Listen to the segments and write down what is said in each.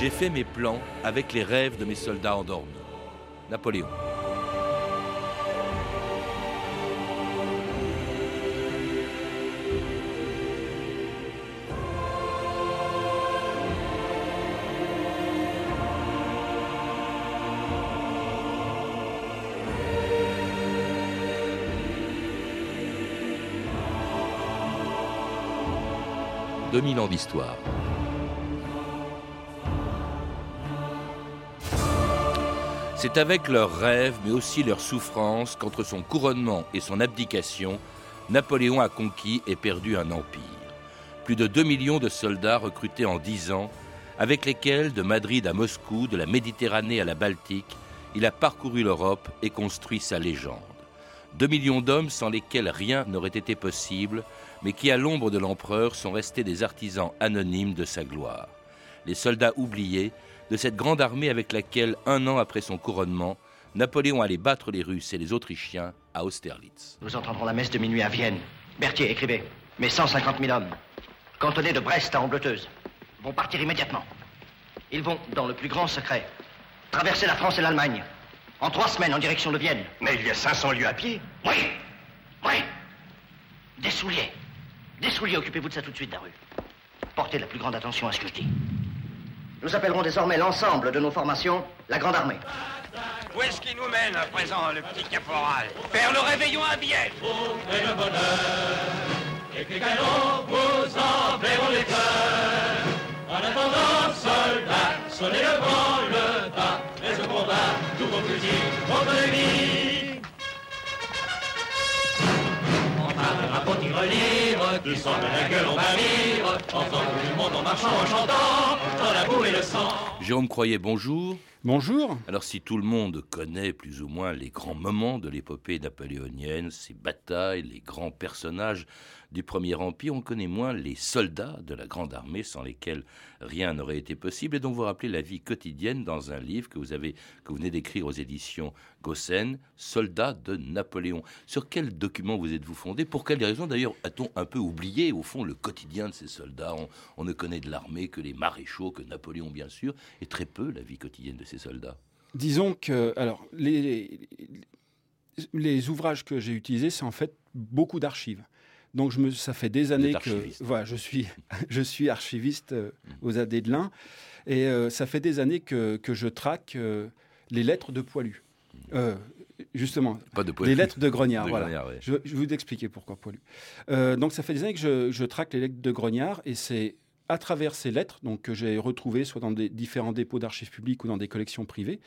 J'ai fait mes plans avec les rêves de mes soldats endormis. Napoléon. « 2000 ans d'histoire. C'est avec leurs rêves, mais aussi leurs souffrances, qu'entre son couronnement et son abdication, Napoléon a conquis et perdu un empire. Plus de 2 millions de soldats recrutés en 10 ans, avec lesquels, de Madrid à Moscou, de la Méditerranée à la Baltique, il a parcouru l'Europe et construit sa légende. 2 millions d'hommes sans lesquels rien n'aurait été possible, mais qui, à l'ombre de l'empereur, sont restés des artisans anonymes de sa gloire. Les soldats oubliés, de cette grande armée avec laquelle, un an après son couronnement, Napoléon allait battre les Russes et les Autrichiens à Austerlitz. Nous entendrons la messe de minuit à Vienne. Berthier, écrivez. Mes 150 000 hommes, cantonnés de Brest à Ambleteuse, vont partir immédiatement. Ils vont, dans le plus grand secret, traverser la France et l'Allemagne, en trois semaines en direction de Vienne. Mais il y a 500 lieues à pied. Oui, oui. Des souliers. Des souliers, occupez-vous de ça tout de suite, Daru. Portez la plus grande attention à ce que je dis. Nous appellerons désormais l'ensemble de nos formations la Grande Armée. Où est-ce qu'il nous mène à présent, le petit caporal? Faire le réveillon à Vienne et le bonheur, et que les canons vous enverront les cœurs. En attendant, soldats, sonnez le grand le bas, mais au combat, tous vos fusils contre l'ennemi. Tigre libre, qui sent de la gueule, on va rire, en faisant tout le monde en marchant, en chantant, dans la boue et le sang. Jérôme Croyer, bonjour. Bonjour. Alors si tout le monde connaît plus ou moins les grands moments de l'épopée napoléonienne, ces batailles, les grands personnages du Premier Empire, on connaît moins les soldats de la Grande Armée sans lesquels rien n'aurait été possible et dont vous rappelez la vie quotidienne dans un livre que vous, avez, que vous venez d'écrire aux éditions Gossen, Soldats de Napoléon. Sur quel document vous êtes-vous fondé? Pour quelles raisons d'ailleurs a-t-on un peu oublié au fond le quotidien de ces soldats? On, on ne connaît de l'armée que les maréchaux, que Napoléon bien sûr, et très peu la vie quotidienne de ces soldats. Disons que, alors, les, les ouvrages que j'ai utilisés, c'est en fait beaucoup d'archives. Donc je me, ça fait des années que voilà, je suis je suis archiviste euh, aux AD de l'Ain et euh, ça fait des années que, que je traque euh, les lettres de Poilu. Euh, justement, Pas de les lettres de Grognard. De voilà. Grognard, ouais. je, je vais vous expliquer pourquoi Poilu. Donc ça fait des années que je, je traque les lettres de Grognard et c'est à travers ces lettres donc, que j'ai retrouvées soit dans des différents dépôts d'archives publiques ou dans des collections privées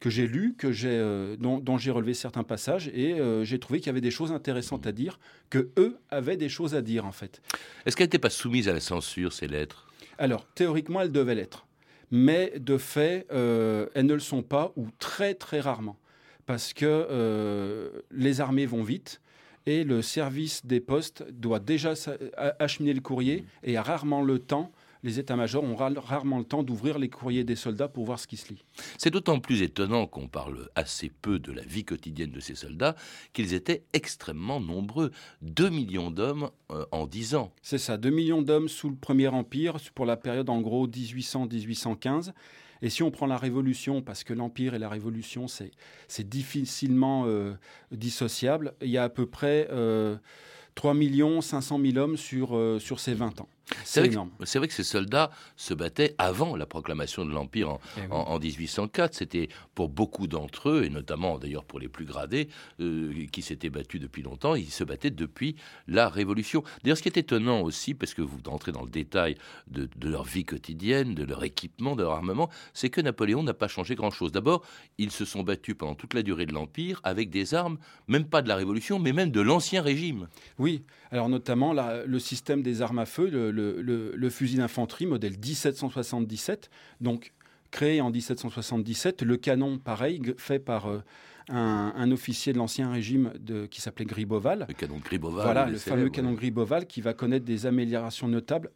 que j'ai lues, que j'ai, euh, dont, dont j'ai relevé certains passages et euh, j'ai trouvé qu'il y avait des choses intéressantes à dire, que eux avaient des choses à dire en fait. Est-ce qu'elle n'était pas soumise à la censure, ces lettres? Alors théoriquement, elles devaient l'être, mais de fait, euh, elles ne le sont pas ou très très rarement, parce que les armées vont vite. Et le service des postes doit déjà acheminer le courrier et a rarement le temps, les états-majors ont ra- rarement le temps d'ouvrir les courriers des soldats pour voir ce qui se lit. C'est d'autant plus étonnant qu'on parle assez peu de la vie quotidienne de ces soldats qu'ils étaient extrêmement nombreux. 2 millions d'hommes euh, en 10 ans. C'est ça, 2 millions d'hommes sous le Premier Empire pour la période en gros 1800-1815. Et si on prend la Révolution, parce que l'Empire et la Révolution, c'est c'est difficilement euh, dissociable, il y a à peu près euh, 3 500 000 hommes sur, euh, sur ces 20 ans. C'est vrai que- vrai ces soldats se battaient avant la proclamation de l'Empire en, Eh oui. en- en 1804. C'était pour beaucoup d'entre eux, et notamment d'ailleurs pour les plus gradés, euh, qui s'étaient battus depuis longtemps, ils se battaient depuis la Révolution. D'ailleurs, ce qui est étonnant aussi, parce que vous entrez dans le détail de, de leur vie quotidienne, de leur équipement, de leur armement, c'est que Napoléon n'a pas changé grand-chose. D'abord, ils se sont battus pendant toute la durée de l'Empire avec des armes, même pas de la Révolution, mais même de l'Ancien Régime. Oui, alors notamment la- le système des armes à feu, le, le- le- le fusil d'infanterie modèle 1777, donc créé en 1777, le canon pareil, fait par euh, un, un officier de l'ancien régime de, qui s'appelait Griboval. Le canon Griboval. Voilà, le fameux canon Griboval qui va connaître des améliorations notables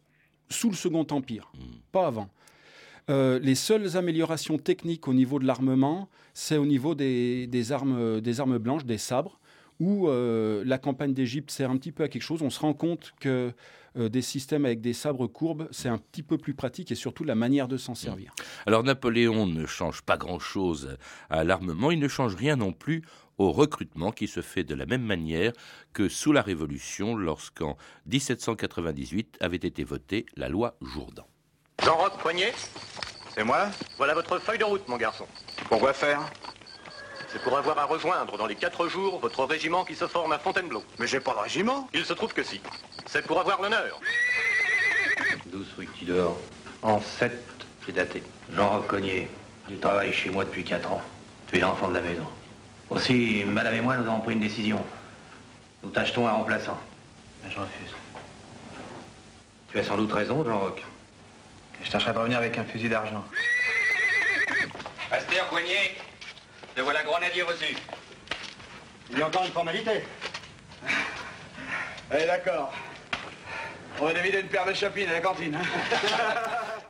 sous le Second Empire, Mm. pas avant. Euh, les seules améliorations techniques au niveau de l'armement, c'est au niveau des, des armes, des armes blanches, des sabres, où euh, la campagne d'Égypte sert un petit peu à quelque chose. On se rend compte que euh, des systèmes avec des sabres courbes, c'est un petit peu plus pratique et surtout la manière de s'en servir. Alors Napoléon ne change pas grand-chose à l'armement, il ne change rien non plus au recrutement qui se fait de la même manière que sous la Révolution lorsqu'en 1798 avait été votée la loi Jourdan. Jean-Roch Poignet, C'est moi voilà votre feuille de route, mon garçon. Pourquoi faire? C'est pour avoir à rejoindre dans les quatre jours votre régiment qui se forme à Fontainebleau. Mais j'ai pas de régiment. Il se trouve que si. C'est pour avoir l'honneur. 12 rue Tidor, en 7, c'est daté. Jean Cognier, tu travailles chez moi depuis 4 ans. Tu es l'enfant de la maison. Aussi, madame et moi, nous avons pris une décision. Nous t'achetons un remplaçant. Ben, je refuse. Tu as sans doute raison, Jean Roch. Je chercherais à revenir avec un fusil d'argent. Pasteur Poignet, te voilà grenadier reçu. Il y a encore une formalité. Allez, d'accord. On va dévider une paire de chopines à la cantine. hein.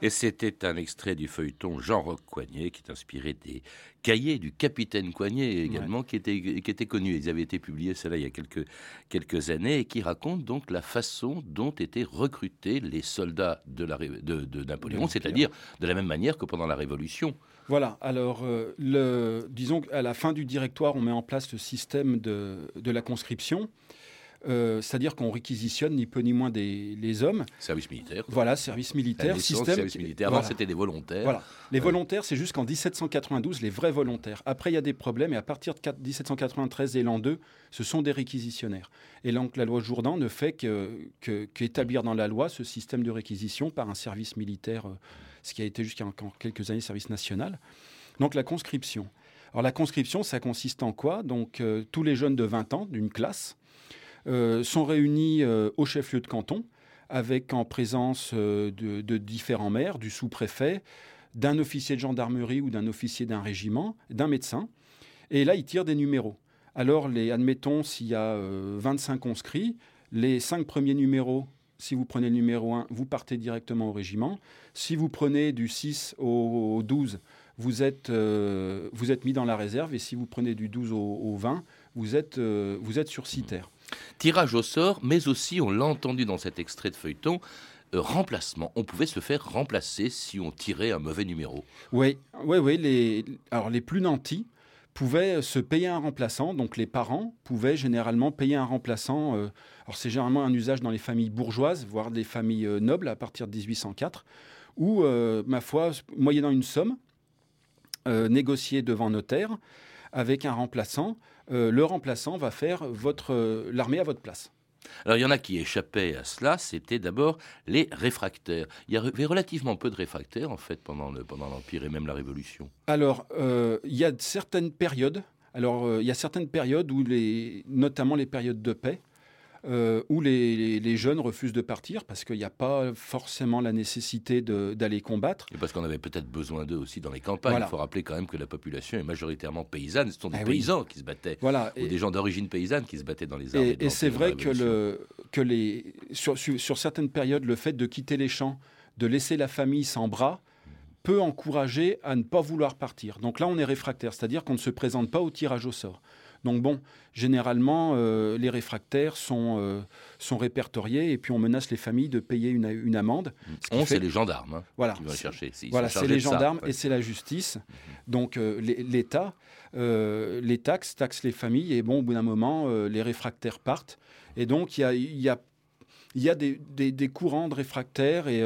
Et c'était un extrait du feuilleton Jean-Roch Coignet qui est inspiré des cahiers du capitaine Coignet également qui, était, qui était connu. Ils avaient été publiés, cela il y a quelques, quelques années, et qui racontent donc la façon dont étaient recrutés les soldats de, la, ré- de, de Napoléon, c'est-à-dire de la même manière que pendant la Révolution. Voilà, alors, euh, le, disons qu'à la fin du directoire, on met en place le système de, de la conscription, Euh, c'est-à-dire qu'on réquisitionne ni peu ni moins des, les hommes. Service militaire. Voilà, service militaire, système. service militaire. Avant, voilà. c'était des volontaires. Voilà. Les Ouais. volontaires, c'est jusqu'en 1792, les vrais volontaires. Après, il y a des problèmes, et à partir de 4 1793 et l'an 2, ce sont des réquisitionnaires. Et donc, la loi Jourdan ne fait que- que- qu'établir dans la loi ce système de réquisition par un service militaire, euh, ce qui a été jusqu'à encore quelques années service national. Donc, la conscription. Alors, la conscription, ça consiste en quoi? Donc, euh, tous les jeunes de 20 ans d'une classe euh, sont réunis euh, au chef-lieu de canton, avec en présence euh, de, différents maires, du sous-préfet, d'un officier de gendarmerie ou d'un officier d'un régiment, d'un médecin. Et là, ils tirent des numéros. Alors, les, admettons, s'il y a euh, 25 conscrits, les 5 premiers numéros, si vous prenez le numéro 1, vous partez directement au régiment. Si vous prenez du 6 au, au 12, vous êtes, euh, vous êtes mis dans la réserve. Et si vous prenez du 12 au, au 20, vous êtes, euh, vous êtes sur. Tirage au sort, mais aussi, on l'a entendu dans cet extrait de feuilleton, euh, remplacement. On pouvait se faire remplacer si on tirait un mauvais numéro. Oui, oui, oui. Les, alors, les plus nantis pouvaient se payer un remplaçant. Donc, les parents pouvaient généralement payer un remplaçant. euh, alors, c'est généralement un usage dans les familles bourgeoises, voire des familles euh, nobles à partir de 1804, où, euh, ma foi, moyennant une somme euh, négociée devant notaire avec un remplaçant, euh, le remplaçant va faire votre euh, l'armée à votre place. Alors, il y en a qui échappaient à cela, c'était d'abord les réfractaires. Il y avait relativement peu de réfractaires, en fait, pendant le- pendant l'Empire et même la Révolution. Alors, euh, il y a certaines périodes. Alors, euh, il y a certaines périodes où, les, notamment les périodes de paix, euh, où les, les- les jeunes refusent de partir parce qu'il n'y a pas forcément la nécessité d'aller combattre. Et parce qu'on avait peut-être besoin d'eux aussi dans les campagnes. Voilà. Il faut rappeler quand même que la population est majoritairement paysanne. Ce sont des Ah oui. paysans qui se battaient, Voilà. ou Et, des gens d'origine paysanne qui se battaient dans les armées. et- c'est vrai que, la Révolution. le, que les, sur, sur- sur certaines périodes, le fait de quitter les champs, de laisser la famille sans bras, peut encourager à ne pas vouloir partir. Donc là, on est réfractaire, c'est-à-dire qu'on ne se présente pas au tirage au sort. Donc bon, généralement, euh, les réfractaires sont, euh, sont répertoriés et puis on menace les familles de payer une, une amende. ce qui On, fait- c'est les gendarmes hein, Voilà, qui vont chercher. Ils voilà, c'est les ça, gendarmes et c'est la justice. Donc euh, l'É- l'État, les taxes, taxent les familles et bon, au bout d'un moment, les réfractaires partent. Et donc il y a, y a, y a des, des- des courants de réfractaires et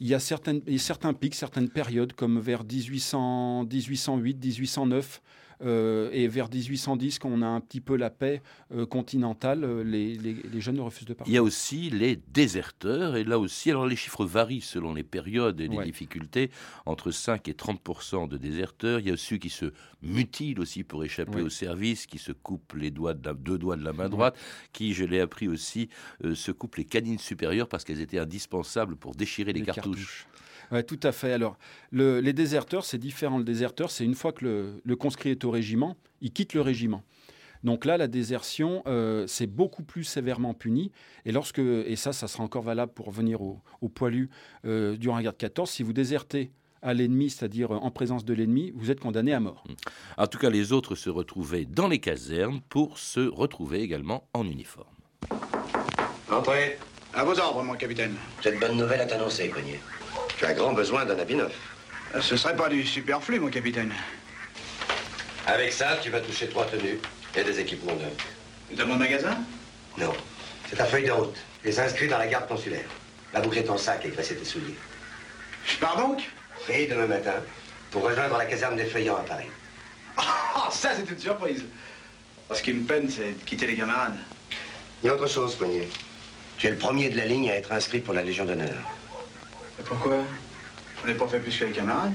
il y a certaines, certains pics, certaines périodes comme vers 1800, 1808, 1809. Euh, et vers 1810, quand on a un petit peu la paix euh, continentale, euh, les, les- les jeunes refusent de Il partir. y a aussi les déserteurs, et là aussi, alors les chiffres varient selon les périodes et les Ouais. difficultés, entre 5 et 30% de déserteurs. Il y a ceux qui se mutilent aussi pour échapper au service, qui se coupent les doigts de la- deux doigts de la main droite, qui, je l'ai appris aussi, euh, se coupent les canines supérieures parce qu'elles étaient indispensables pour déchirer les, cartouches. Oui, tout à fait. Alors, le- les déserteurs, c'est différent. Le déserteur, c'est une fois que le, le conscrit est au régiment, il quitte le régiment. Donc là, la désertion, euh, c'est beaucoup plus sévèrement puni. Et lorsque, et ça, ça sera encore valable pour venir au, au poilu euh, durant la guerre de 14, si vous désertez à l'ennemi, c'est-à-dire en présence de l'ennemi, vous êtes condamné à mort. En tout cas, les autres se retrouvaient dans les casernes pour se retrouver également en uniforme. Entrez. À vos ordres, mon capitaine. Cette bonne nouvelle à t'annoncer, Cognier. Tu as grand besoin d'un habit neuf. Euh, Ce serait pas du superflu, mon capitaine. Avec ça, tu vas toucher trois tenues et des équipements neufs. Dans mon magasin? Non, c'est ta feuille de route. Les inscrits dans la garde consulaire. Va boucler ton sac et graisser tes souliers. Je pars donc? Et demain matin, pour rejoindre la caserne des Feuillants à Paris. Ah, ça, c'est une surprise. Ce qui me peine, c'est de quitter les camarades. Il y a autre chose, Cognier. Tu es le premier de la ligne à être inscrit pour la Légion d'honneur. Et pourquoi On n'est pas fait plus que les camarades?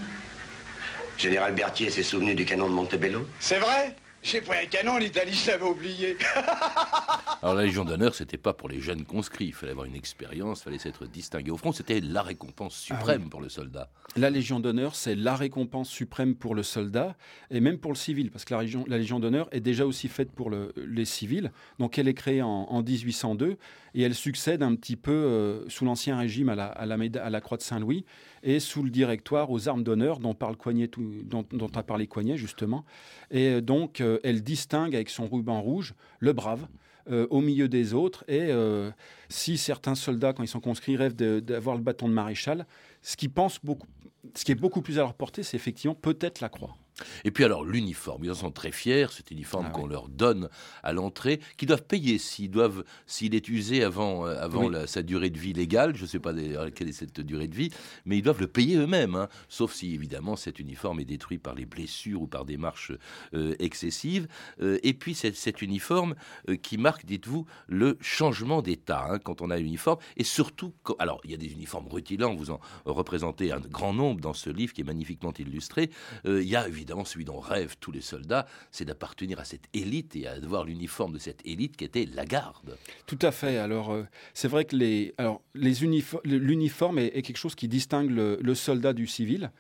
Général Berthier s'est souvenu du canon de Montebello? C'est vrai? J'ai pris un canon en Italie, je l'avais oublié. Alors la Légion d'honneur, c'était pas pour les jeunes conscrits. Il fallait avoir une expérience, il fallait s'être distingué au front. C'était la récompense suprême pour le soldat. La Légion d'honneur, c'est la récompense suprême pour le soldat et même pour le civil, parce que la, Légion- la Légion d'honneur est déjà aussi faite pour le- les civils. Donc elle est créée en, en 1802 et elle succède un petit peu euh, sous l'Ancien Régime à la, à la méda- à la Croix de Saint-Louis et sous le directoire aux armes d'honneur dont, parle Coignet tout- dont, dont a parlé Coignet justement. Et euh, donc euh, elle distingue avec son ruban rouge le brave. euh, au milieu des autres. Et euh, si certains soldats, quand ils sont conscrits, rêvent d'avoir le bâton de maréchal, ce beaucoup, ce qui est beaucoup plus à leur portée, c'est effectivement peut-être la croix. Et puis alors l'uniforme, ils en sont très fiers, cet uniforme Ah qu'on oui. leur donne à l'entrée, qu'ils doivent payer s'ils doivent, s'il est usé avant, euh, avant Oui. la- sa durée de vie légale. Je ne sais pas quelle est cette durée de vie, mais ils doivent le payer eux-mêmes, hein. sauf si évidemment cet uniforme est détruit par les blessures ou par des marches euh, excessives. Euh, et puis c'est cet uniforme qui marque, dites-vous, le changement d'état hein, quand on a un uniforme, et surtout, quand- alors il y a des uniformes rutilants, vous en représentez un grand nombre dans ce livre qui est magnifiquement illustré. Il y a évidemment celui dont rêvent tous les soldats, c'est d'appartenir à cette élite et à avoir l'uniforme de cette élite qui était la garde. Tout à fait. Alors, euh, c'est vrai que les, alors, les unifo- l'uniforme est, quelque chose qui distingue le, soldat du civil.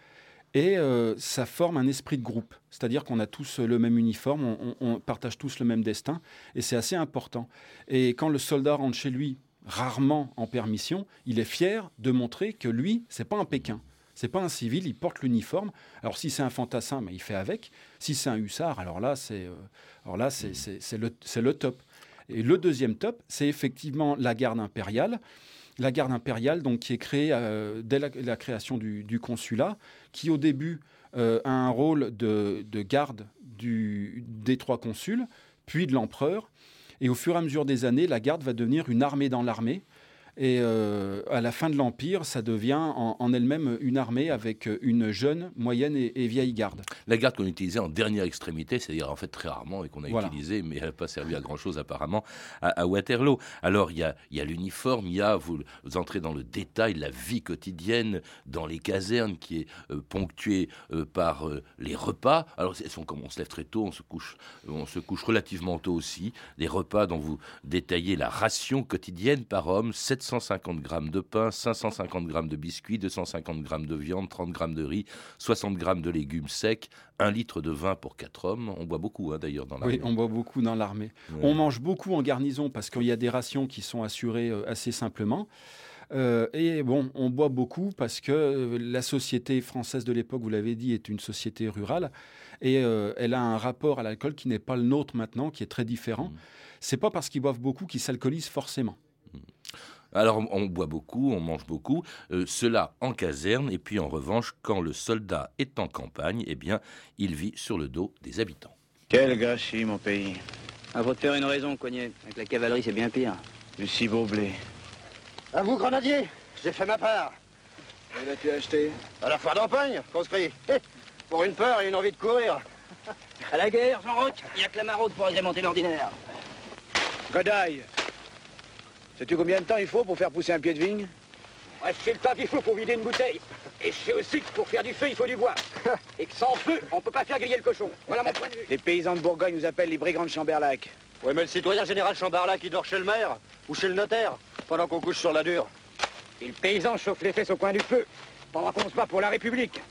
Et euh, ça forme un esprit de groupe. C'est-à-dire qu'on a tous le même uniforme, on, on- on partage tous le même destin. Et c'est assez important. Et quand le soldat rentre chez lui, rarement en permission, il est fier de montrer que lui, c'est pas un Pékin. C'est pas un civil, il porte l'uniforme. Alors si c'est un fantassin, mais il fait avec. Si c'est un hussard, alors là, c'est euh, alors là, c'est c'est- c'est le, c'est le top. Et le deuxième top, c'est effectivement la garde impériale. La garde impériale, donc, qui est créée euh, dès la, la création du, du consulat, qui au début euh, a un rôle de, de garde du, des trois consuls, puis de l'empereur. Et au fur et à mesure des années, la garde va devenir une armée dans l'armée. Et euh, à la fin de l'Empire, ça devient en, en elle-même une armée avec une jeune, moyenne et, et vieille garde. La garde qu'on utilisait en dernière extrémité, c'est-à-dire en fait très rarement et qu'on a Voilà. utilisé, mais elle n'a pas servi à grand-chose apparemment à, à Waterloo. Alors il y a, l'uniforme, il y a, vous, vous entrez dans le détail, la vie quotidienne dans les casernes qui est euh, ponctuée euh, par euh, les repas. Alors c'est- on, comme on se lève très tôt, on se couche, on se couche relativement tôt aussi. Les repas dont vous détaillez la ration quotidienne par homme, 750 grammes de pain, 550 grammes de biscuits, 250 grammes de viande, 30 grammes de riz, 60 grammes de légumes secs, un litre de vin pour quatre hommes. On boit beaucoup hein, d'ailleurs dans la Oui, on boit beaucoup dans l'armée. On mange beaucoup en garnison parce qu'il y a des rations qui sont assurées euh, assez simplement. Euh, et bon, on boit beaucoup parce que euh, la société française de l'époque, vous l'avez dit, est une société rurale et euh, elle a un rapport à l'alcool qui n'est pas le nôtre maintenant, qui est très différent. C'est pas parce qu'ils boivent beaucoup qu'ils s'alcoolisent forcément. Alors on, boit beaucoup, on mange beaucoup, euh, cela en caserne, et puis en revanche, quand le soldat est en campagne, eh bien, il vit sur le dos des habitants. Quel gâchis, mon pays. À votre faire une raison, Cognet. Avec la cavalerie, c'est bien pire. Du si beau blé. À vous, grenadier J'ai fait ma part. Et l'as-tu acheté? À la foire d'Empagne, conscrit. Pour une peur et une envie de courir. À la guerre, Jean-Roch, il n'y a que la maraude pour agrémenter l'ordinaire. Godaille. Sais-tu combien de temps il faut pour faire pousser un pied de vigne Ouais, je sais le temps qu'il faut pour vider une bouteille. Et je sais aussi que pour faire du feu, il faut du bois. Et que sans feu, on peut pas faire griller le cochon. Voilà mon point de vue. Les paysans de Bourgogne nous appellent les brigands de Chamberlac. Oui, mais le citoyen général Chambarla qui dort chez le maire ou chez le notaire pendant qu'on couche sur la dure. Et le paysan chauffe les fesses au coin du feu. Pendant qu'on se bat pour la République.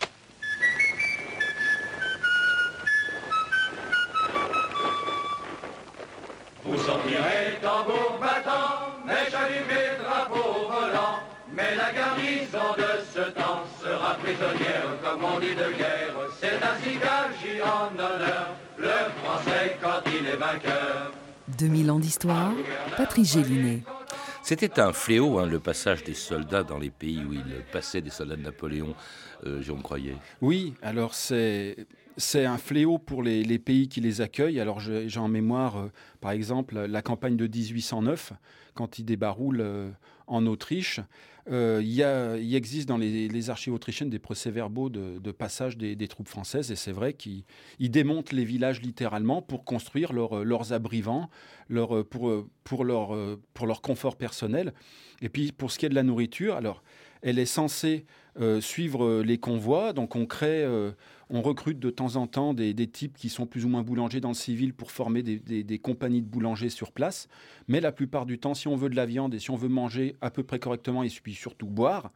Vous sortirez tambour battant, mèche allumée, drapeau volant. Mais la garnison de ce temps sera prisonnière, comme on dit de guerre. C'est ainsi qu'agit en honneur le Français quand il est vainqueur. 2000 ans d'histoire, Patrice Gélinet. C'était un fléau, hein, le passage des soldats dans les pays où il passait des soldats de Napoléon, euh, Jérôme Croyais. Oui, alors c'est c'est un fléau pour les, pays qui les accueillent. Alors j'ai en mémoire, euh, par exemple, la campagne de 1809, quand il débaroule euh, en Autriche. Euh, il, y existe dans les, archives autrichiennes des procès-verbaux de, passage des, troupes françaises, et c'est vrai qu'ils démontent les villages littéralement pour construire leur, leurs abrivants, pour, leur, pour leur confort personnel. Et puis pour ce qui est de la nourriture, alors elle est censée euh, suivre les convois, donc on crée... Euh, on recrute de temps en temps des, des, types qui sont plus ou moins boulangers dans le civil pour former des, des, des, compagnies de boulangers sur place. Mais la plupart du temps, si on veut de la viande et si on veut manger à peu près correctement et puis surtout boire,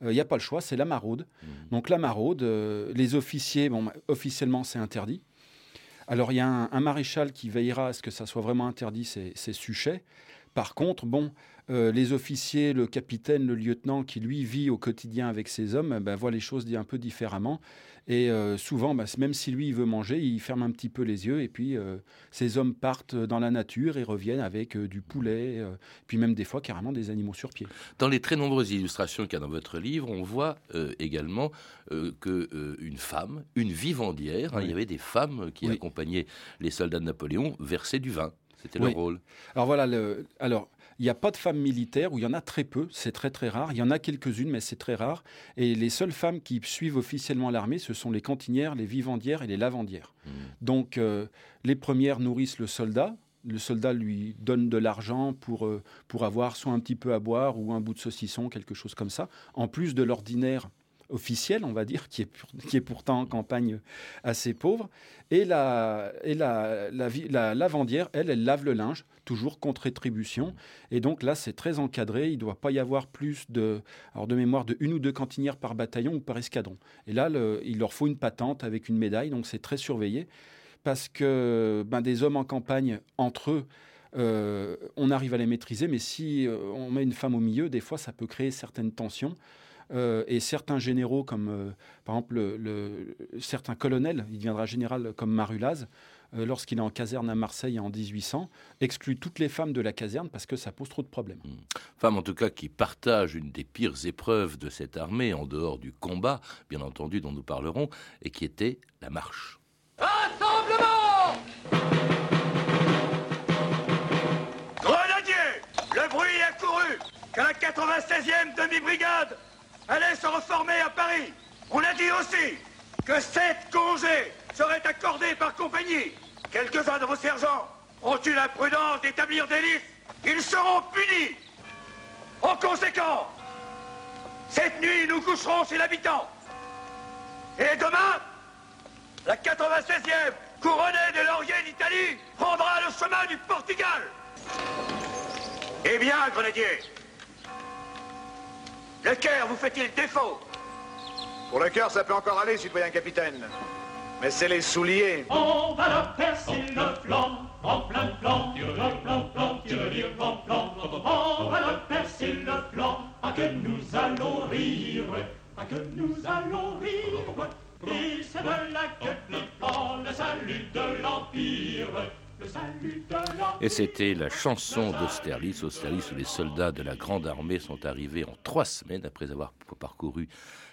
il euh, n'y a pas le choix, c'est la maraude. Mmh. Donc la maraude, euh, les officiers, bon, officiellement c'est interdit. Alors il y a un, un, maréchal qui veillera à ce que ça soit vraiment interdit, c'est Suchet. Par contre, bon, euh, les officiers, le capitaine, le lieutenant qui lui vit au quotidien avec ses hommes, ben, voit les choses un peu différemment. Et euh, souvent, ben, même si lui il veut manger, il ferme un petit peu les yeux et puis euh, ces hommes partent dans la nature et reviennent avec euh, du poulet, puis même des fois carrément des animaux sur pied. Dans les très nombreuses illustrations qu'il y a dans votre livre, on voit également que une femme, une vivandière, hein, oui. il y avait des femmes qui oui. accompagnaient les soldats de Napoléon verser du vin. C'était oui. le rôle. Alors voilà, le, alors il n'y a pas de femmes militaires, ou il y en a très peu, c'est très très rare. Il y en a quelques-unes, mais c'est très rare. Et les seules femmes qui suivent officiellement l'armée, ce sont les cantinières, les vivandières et les lavandières. Mmh. Donc euh, les premières nourrissent le soldat. Le soldat lui donne de l'argent pour, euh, pour avoir soit un petit peu à boire ou un bout de saucisson, quelque chose comme ça, en plus de l'ordinaire officielle, on va dire, qui est, qui est pourtant en campagne assez pauvre. Et la, et la, la, la lavandière, elle, elle lave le linge, toujours contre rétribution. Et donc là, c'est très encadré. Il ne doit pas y avoir plus de, alors de mémoire, de une ou deux cantinières par bataillon ou par escadron. Et là, il leur faut une patente avec une médaille, donc c'est très surveillé. Parce que ben, des hommes en campagne, entre eux, euh, on arrive à les maîtriser, mais si euh, on met une femme au milieu, des fois, ça peut créer certaines tensions. Euh, et certains généraux, comme euh, par exemple le, le, certains colonels, il deviendra général comme Marulaz, euh, lorsqu'il est en caserne à Marseille en 1800, exclut toutes les femmes de la caserne parce que ça pose trop de problèmes. Mmh. Femmes en tout cas qui partagent une des pires épreuves de cette armée, en dehors du combat, bien entendu, dont nous parlerons, et qui était la marche. Rassemblement Grenadier Le bruit a couru que la 96e demi-brigade allait se reformer à Paris. On a dit aussi que sept congés seraient accordés par compagnie. Quelques-uns de vos sergents ont eu l'imprudence d'établir des listes. Ils seront punis. En conséquence, cette nuit, nous coucherons chez l'habitant. Et demain, la 96e, couronnée de laurier d'Italie, prendra le chemin du Portugal. Eh bien, grenadier, le cœur vous fait-il défaut? Pour le cœur, ça peut encore aller, citoyen capitaine. Mais c'est les souliers. On va leur percer le flanc, en plein plan, plan, plan. On va leur percer le flanc, à que nous allons rire, à que nous allons rire. Et c'est de là que dépend le salut de l'Empire. Et c'était la chanson d'Austerlitz, Austerlitz où les soldats de la Grande Armée sont arrivés en trois semaines après avoir parcouru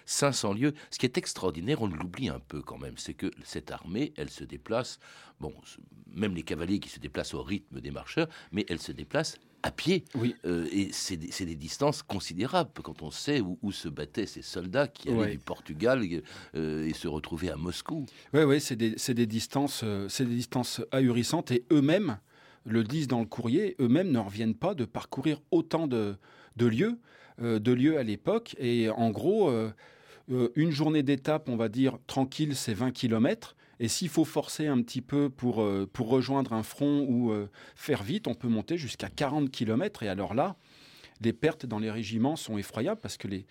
500 lieues. Ce qui est extraordinaire, on l'oublie un peu quand même, c'est que cette armée, elle se déplace, bon, même les cavaliers qui se déplacent au rythme des marcheurs, mais elle se déplace à pied. Oui. Euh, et c'est des, des, distances considérables quand on sait où, où se battaient ces soldats qui allaient ouais. du Portugal euh, et se retrouvaient à Moscou. Oui, oui, c'est des, des, distances, euh, c'est des distances ahurissantes et eux-mêmes le disent dans le courrier, eux-mêmes ne reviennent pas de parcourir autant de, de lieux, de lieux à l'époque. Et en gros, une journée d'étape, on va dire tranquille, c'est 20 kilomètres. Et s'il faut forcer un petit peu pour, euh, pour rejoindre un front ou euh, faire vite, on peut monter jusqu'à 40 km. Et alors là, les pertes dans les régiments sont effroyables parce que les,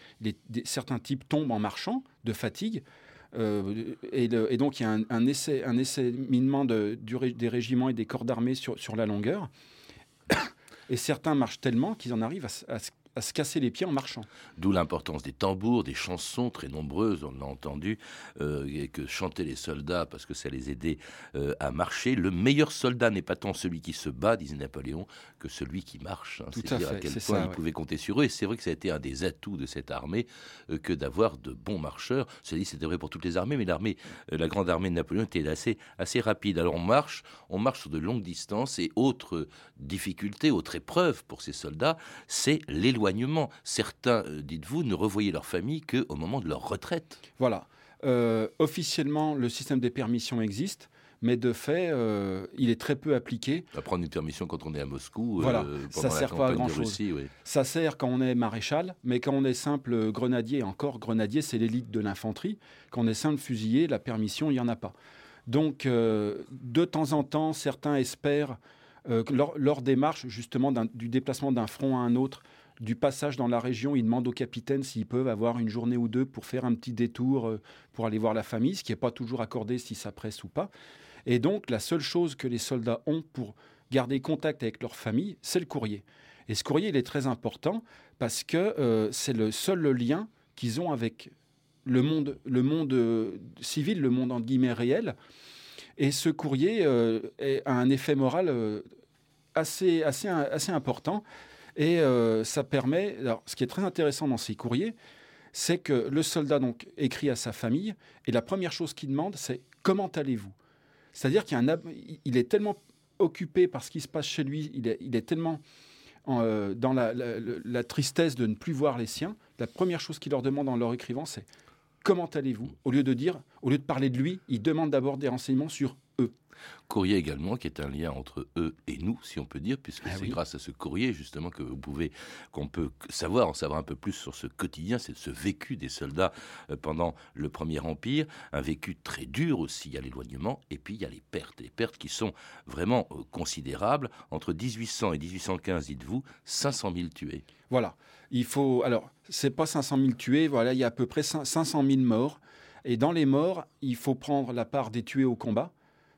certains types tombent en marchant de fatigue. Euh, et, donc il y a un, essai, un essainement de, du ré- des régiments et des corps d'armée sur, sur la longueur. Et certains marchent tellement qu'ils en arrivent à, à se- à se casser les pieds en marchant. D'où l'importance des tambours, des chansons très nombreuses, on l'a entendu, euh, et que chantaient les soldats parce que ça les aidait euh, à marcher. Le meilleur soldat n'est pas tant celui qui se bat, disait Napoléon, que celui qui marche. hein. C'est à dire à fait, quel c'est point ça, il ouais. pouvait compter sur eux. Et c'est vrai que ça a été un des atouts de cette armée euh, que d'avoir de bons marcheurs. Cela dit, c'était vrai pour toutes les armées, mais l'armée, la grande armée de Napoléon était assez, assez rapide. Alors on marche, on marche sur de longues distances et autre difficulté, autre épreuve pour ces soldats, c'est l'éloignement. Certains, euh, dites-vous, ne revoyaient leur famille qu'au moment de leur retraite. Voilà. Euh, officiellement, le système des permissions existe, mais de fait, euh, il est très peu appliqué. À prendre une permission quand on est à Moscou, Voilà, euh, ça sert pas à. Russie, oui. Ça sert quand on est maréchal, mais quand on est simple grenadier, encore grenadier, c'est l'élite de l'infanterie. Quand on est simple fusilier, la permission, il n'y en a pas. Donc, euh, de temps en temps, certains espèrent, lors, lors des marches, justement, du déplacement d'un front à un autre, du passage dans la région, ils demandent au capitaine s'ils peuvent avoir une journée ou deux pour faire un petit détour euh, pour aller voir la famille, ce qui n'est pas toujours accordé si ça presse ou pas. Et donc, la seule chose que les soldats ont pour garder contact avec leur famille, c'est le courrier. Et ce courrier, il est très important parce que euh, c'est le seul lien qu'ils ont avec le monde, le monde euh, civil, le monde en guillemets réel. Et ce courrier a un effet moral assez, assez, assez important. Et euh, ça permet. Alors, ce qui est très intéressant dans ces courriers, c'est que le soldat donc écrit à sa famille et la première chose qu'il demande, c'est comment allez-vous? C'est-à-dire qu'il il est tellement occupé par ce qui se passe chez lui, il est, tellement en, euh, dans la- la tristesse de ne plus voir les siens. La première chose qu'il leur demande en leur écrivant, c'est comment allez-vous? Au lieu de dire, au lieu de parler de lui, il demande d'abord des renseignements sur eux. Courrier également, qui est un lien entre eux et nous, si on peut dire, puisque Ah c'est oui. grâce à ce courrier justement que vous pouvez, qu'on peut savoir, en savoir un peu plus sur ce quotidien, c'est ce vécu des soldats euh, pendant le Premier Empire, un vécu très dur aussi. Il y a l'éloignement et puis il y a les pertes, les pertes qui sont vraiment euh, considérables. Entre 1800 et 1815, dites-vous, 500 000 tués. Voilà. Il faut. Alors, c'est pas 500 000 tués. Voilà, il y a à peu près cin- 500 000 morts. Et dans les morts, il faut prendre la part des tués au combat,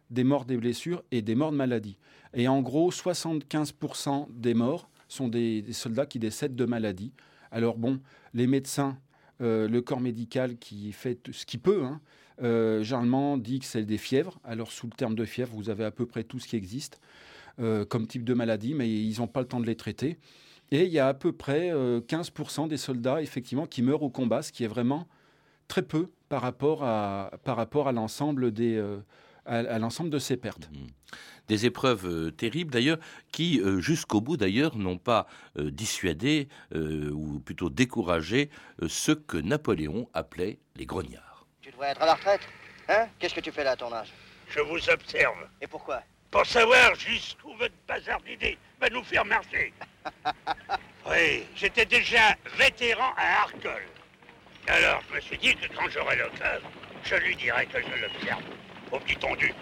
des morts des blessures et des morts de maladie. Et en gros, 75% des morts sont des, soldats qui décèdent de maladie. Alors bon, les médecins, euh, le corps médical qui fait ce qu'il peut, hein, euh, généralement dit que c'est des fièvres. Alors sous le terme de fièvre, vous avez à peu près tout ce qui existe euh, comme type de maladie, mais ils n'ont pas le temps de les traiter. Et il y a à peu près euh, 15% des soldats, effectivement, qui meurent au combat, ce qui est vraiment très peu par rapport à, par rapport à l'ensemble des, à, à l'ensemble de ces pertes. Mhm. Des épreuves euh, terribles d'ailleurs, qui euh, jusqu'au bout d'ailleurs n'ont pas euh, dissuadé euh, ou plutôt découragé euh, ceux que Napoléon appelait les grognards. Tu devrais être à la retraite Hein? Qu'est-ce que tu fais là à ton âge? Je vous observe Et pourquoi? Pour savoir jusqu'où votre bazar d'idées va nous faire marcher. Oui, j'étais déjà vétéran à Arcole. Alors, je me suis dit que quand j'aurai l'occasion, je lui dirai que je l'observe. Au petit tondu.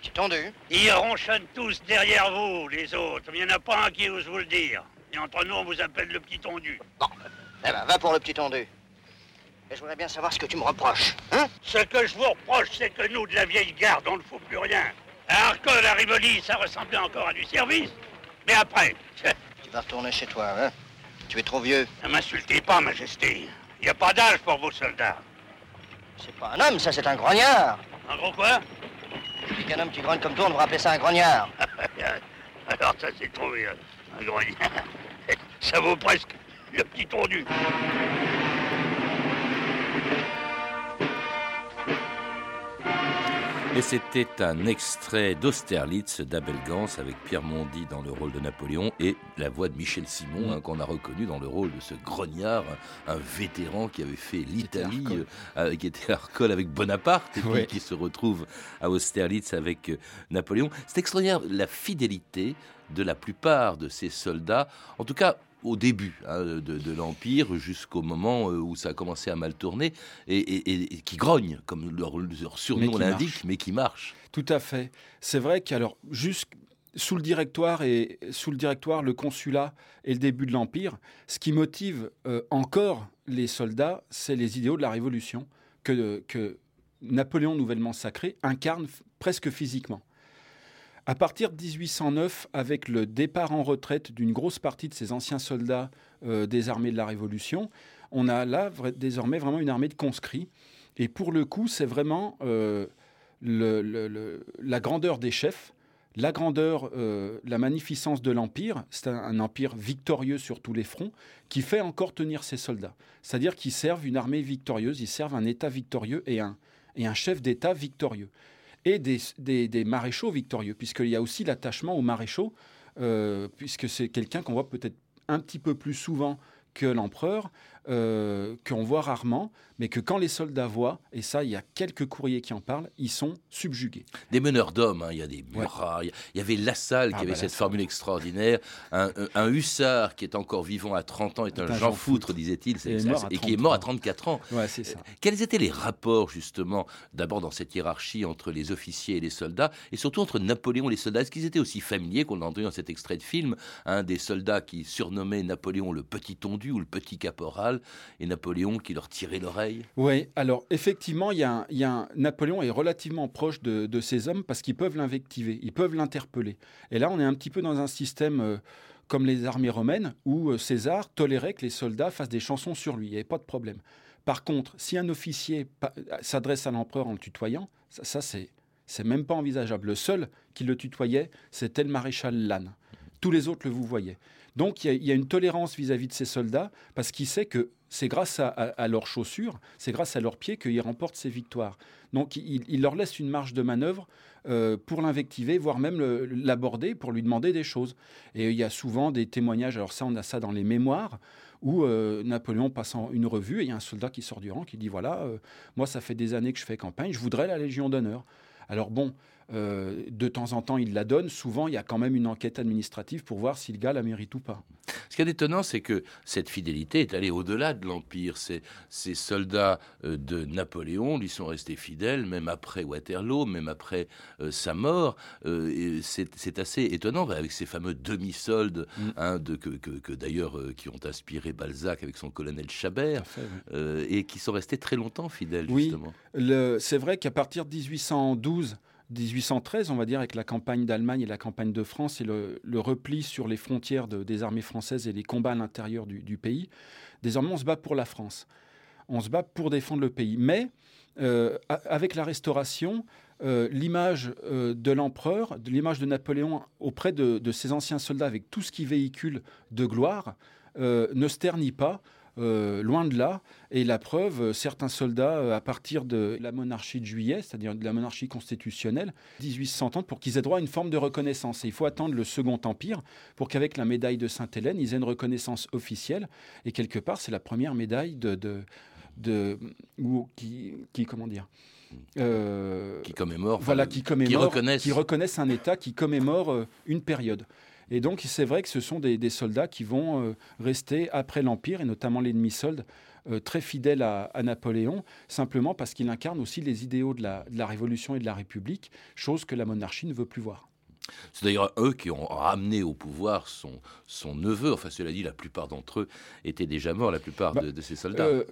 Petit tendu. Ils ronchonnent tous derrière vous, les autres. Il n'y en a pas un qui ose vous le dire. Et entre nous, on vous appelle le petit tondu. Eh ben, va pour le petit tendu. Et je voudrais bien savoir ce que tu me reproches. Hein? Ce que je vous reproche, c'est que nous, de la vieille garde, on ne fout plus rien. À Arcole, à Rivoli, ça ressemblait encore à du service. Mais après, Tu vas retourner chez toi, hein? Tu es trop vieux. ne m'insultez pas, Majesté. Il n'y a pas d'âge pour vos soldats. C'est pas un homme, ça, c'est un grognard. En gros quoi Je dis qu'un homme qui grogne comme toi, on devrait appeler ça un grognard. Alors ça, c'est trouvé, euh, un grognard. Ça vaut presque le petit tondu. Et c'était un extrait d'Austerlitz d'Abel Gans avec Pierre Mondy dans le rôle de Napoléon et la voix de Michel Simon hein, qu'on a reconnu dans le rôle de ce grognard, un vétéran qui avait fait l'Italie, euh, qui était à Arcole avec Bonaparte et puis qui se retrouve à Austerlitz avec euh, Napoléon. C'est extraordinaire la fidélité de la plupart de ces soldats, en tout cas au début hein, de, de l'Empire jusqu'au moment euh, où ça a commencé à mal tourner et, et- et qui grogne, comme leur, surnom l'indique, mais qui marche. Tout à fait. C'est vrai qu'alors, jusqu' sous le directoire et sous le directoire, le consulat et le début de l'Empire, ce qui motive euh, encore les soldats, c'est les idéaux de la Révolution que, que Napoléon nouvellement sacré incarne presque physiquement. À partir de 1809, avec le départ en retraite d'une grosse partie de ces anciens soldats euh, des armées de la Révolution, on a là désormais vraiment une armée de conscrits. Et pour le coup, c'est vraiment euh, la grandeur des chefs, la grandeur, euh, la magnificence de l'Empire. C'est un, empire victorieux sur tous les fronts qui fait encore tenir ses soldats. C'est-à-dire qu'ils servent une armée victorieuse, ils servent un État victorieux et un, et un chef d'État victorieux et des, maréchaux victorieux, puisqu'il y a aussi l'attachement aux maréchaux, euh, puisque c'est quelqu'un qu'on voit peut-être un petit peu plus souvent que l'empereur, euh, qu'on voit rarement, mais que quand les soldats voient, et ça, il y a quelques courriers qui en parlent, ils sont subjugués. Des meneurs d'hommes, hein, il y a des Murat, il y avait Lassalle qui ah, avait bah, cette formule extraordinaire, un, hussard qui est encore vivant à 30 ans est un, Jean Foutre, disait-il, et, qui est mort à 34 ans. ça. Quels étaient les rapports, justement, d'abord dans cette hiérarchie entre les officiers et les soldats, et surtout entre Napoléon et les soldats? Est-ce qu'ils étaient aussi familiers qu'on l'a entendu dans cet extrait de film, un des soldats qui surnommait Napoléon le petit tondu ou le petit caporal et Napoléon qui leur tirait l'oreille Oui, alors effectivement, il y a, Napoléon est relativement proche de, ces hommes parce qu'ils peuvent l'invectiver, ils peuvent l'interpeller. Et là, on est un petit peu dans un système euh, comme les armées romaines où euh, César tolérait que les soldats fassent des chansons sur lui, il n'y avait pas de problème. Par contre, si un officier s'adresse à l'empereur en le tutoyant, ça, ça c'est c'est même pas envisageable. Le seul qui le tutoyait, c'était le maréchal Lannes. Tous les autres le vous voyaient. Donc il y, a une tolérance vis-à-vis de ces soldats parce qu'il sait que c'est grâce à, leurs chaussures, c'est grâce à leurs pieds qu'ils remportent ces victoires. Donc il, leur laisse une marge de manœuvre euh, pour l'invectiver, voire même l'aborder pour lui demander des choses. Et il y a souvent des témoignages, alors ça on a ça dans les mémoires, où euh, Napoléon passe une revue et il y a un soldat qui sort du rang qui dit voilà, euh, moi ça fait des années que je fais campagne, je voudrais la Légion d'honneur. Alors bon, euh, de temps en temps, il la donne. Souvent, il y a quand même une enquête administrative pour voir si le gars la mérite ou pas. Ce qui est étonnant, c'est que cette fidélité est allée au-delà de l'Empire. Ces, soldats euh, de Napoléon lui sont restés fidèles, même après Waterloo, même après euh, sa mort. c'est assez étonnant, avec ces fameux demi-soldes, mm. hein, que, d'ailleurs, qui ont inspiré Balzac avec son colonel Chabert, et qui sont restés très longtemps fidèles, justement. Oui, c'est vrai qu'à partir de 1812, 1813, on va dire, avec la campagne d'Allemagne et la campagne de France et le, repli sur les frontières des armées françaises et les combats à l'intérieur du, pays, désormais on se bat pour la France. On se bat pour défendre le pays. Mais euh, avec la Restauration, euh, l'image euh, de l'empereur, l'image de Napoléon auprès de, de, ses anciens soldats, avec tout ce qui véhicule de gloire, ne se ternit pas. Euh, loin de là. Et la preuve, euh, certains soldats, euh, à partir de la monarchie de juillet, c'est-à-dire de la monarchie constitutionnelle, 1830, pour qu'ils aient droit à une forme de reconnaissance. Et il faut attendre le Second Empire pour qu'avec la médaille de Sainte-Hélène, ils aient une reconnaissance officielle. Et quelque part, c'est la première médaille de, de, qui, qui, comment dire qui commémore, voilà, qui commémore, qui reconnaissent un État qui commémore une période. Et donc, c'est vrai que ce sont des, soldats qui vont euh, rester après l'Empire, et notamment l'ennemi solde, euh, très fidèles à, Napoléon, simplement parce qu'il incarne aussi les idéaux de la, Révolution et de la République, chose que la monarchie ne veut plus voir. C'est d'ailleurs eux qui ont ramené au pouvoir son, son neveu. Enfin, cela dit, la plupart d'entre eux étaient déjà morts, la plupart bah, de, ces soldats. Euh,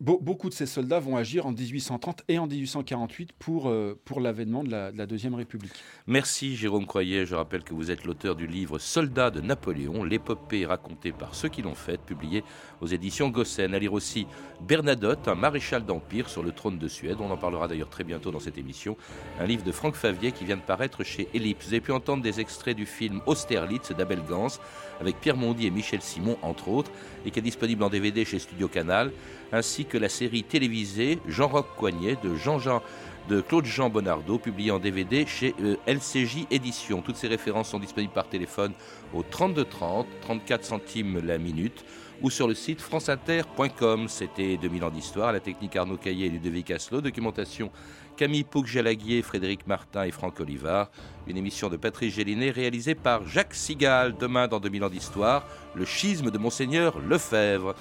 beaucoup de ces soldats vont agir en 1830 et en 1848 pour, euh, pour l'avènement de la, Deuxième République. Merci Jérôme Croyer. Je rappelle que vous êtes l'auteur du livre Soldats de Napoléon, l'épopée racontée par ceux qui l'ont faite, publié aux éditions Gossen. À lire aussi Bernadotte, un maréchal d'Empire sur le trône de Suède. On en parlera d'ailleurs très bientôt dans cette émission. Un livre de Franck Favier qui vient de paraître chez Ellipse. Vous avez pu entendre des extraits du film Austerlitz d'Abel Gans avec Pierre Mondy et Michel Simon, entre autres, et qui est disponible en DVD chez Studio Canal ainsi que la série télévisée Jean-Roch Coignet de Jean-Jean de Claude-Jean Bonardo, publié en DVD chez euh, LCJ Éditions. Toutes ces références sont disponibles par téléphone au 32 30, 34 centimes la minute, ou sur le site franceinter.com. C'était 2000 ans d'histoire, la technique Arnaud Caillé et Ludovic Asselot, documentation Camille Pouc-Jalaguier, Frédéric Martin et Franck Olivard. Une émission de Patrice Gélinet réalisée par Jacques Sigal. Demain, dans 2000 ans d'histoire, le schisme de Monseigneur Lefebvre.